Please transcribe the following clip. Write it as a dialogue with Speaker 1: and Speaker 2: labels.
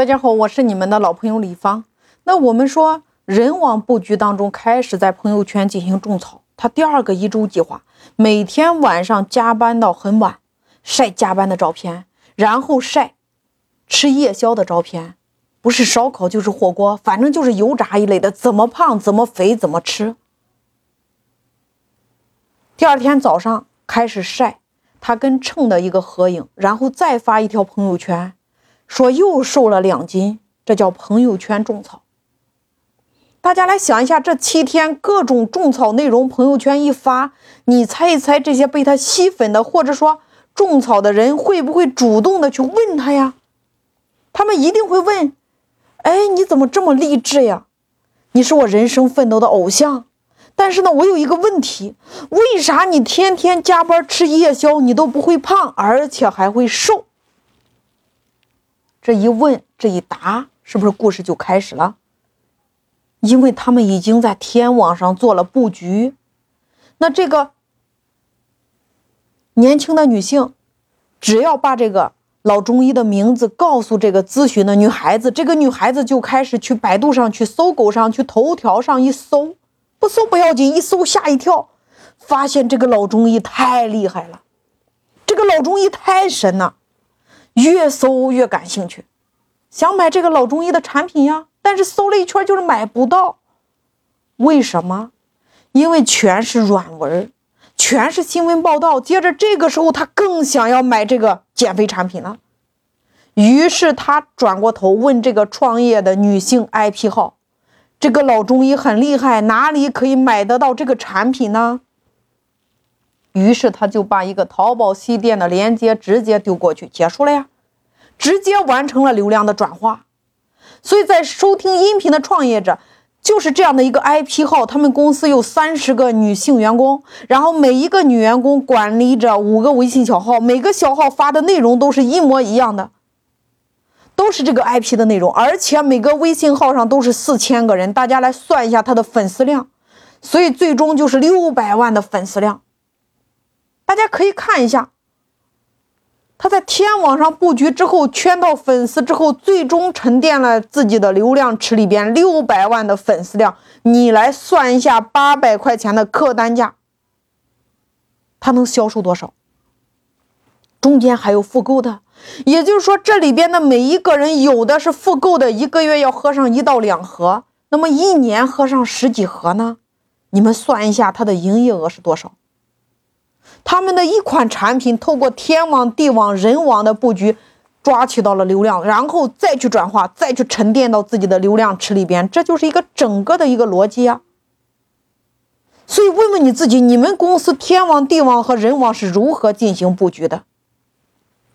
Speaker 1: 大家好，我是你们的老朋友李芳。那我们说人网布局当中开始在朋友圈进行种草，他第二个一周计划，每天晚上加班到很晚，晒加班的照片，然后晒吃夜宵的照片，不是烧烤就是火锅，反正就是油炸一类的，怎么胖怎么肥怎么吃。第二天早上开始晒他跟秤的一个合影，然后再发一条朋友圈。说又瘦了两斤，这叫朋友圈种草。大家来想一下，这七天各种种草内容，朋友圈一发，你猜一猜，这些被他吸粉的或者说种草的人会不会主动的去问他呀？他们一定会问：哎，你怎么这么励志呀？你是我人生奋斗的偶像。但是呢，我有一个问题，为啥你天天加班吃夜宵，你都不会胖，而且还会瘦？这一问，这一答，是不是故事就开始了？因为他们已经在天网上做了布局。那这个年轻的女性，只要把这个老中医的名字告诉这个咨询的女孩子，这个女孩子就开始去百度上、去搜狗上、去头条上一搜，不搜不要紧，一搜吓一跳，发现这个老中医太厉害了，这个老中医太神了。越搜越感兴趣，想买这个老中医的产品呀，但是搜了一圈就是买不到。为什么？因为全是软文，全是新闻报道。接着这个时候他更想要买这个减肥产品了，于是他转过头问这个创业的女性 IP 号：“这个老中医很厉害，哪里可以买得到这个产品呢？”于是他就把一个淘宝系店的链接直接丢过去，结束了呀，直接完成了流量的转化。所以在收听音频的创业者就是这样的一个 IP 号，他们公司有三十个女性员工，然后每一个女员工管理着五个微信小号，每个小号发的内容都是一模一样的，都是这个 IP 的内容，而且每个微信号上都是四千个人，大家来算一下他的粉丝量，所以最终就是六百万的粉丝量。大家可以看一下，他在天网上布局之后，圈到粉丝之后，最终沉淀了自己的流量池里边六百万的粉丝量。你来算一下，八百块钱的客单价，他能销售多少？中间还有复购的，也就是说，这里边的每一个人有的是复购的，一个月要喝上一到两盒，那么一年喝上十几盒呢？你们算一下，他的营业额是多少？他们的一款产品透过天网、地网、人网的布局，抓取到了流量，然后再去转化，再去沉淀到自己的流量池里边，这就是一个整个的一个逻辑啊。所以问问你自己，你们公司天网、地网和人网是如何进行布局的？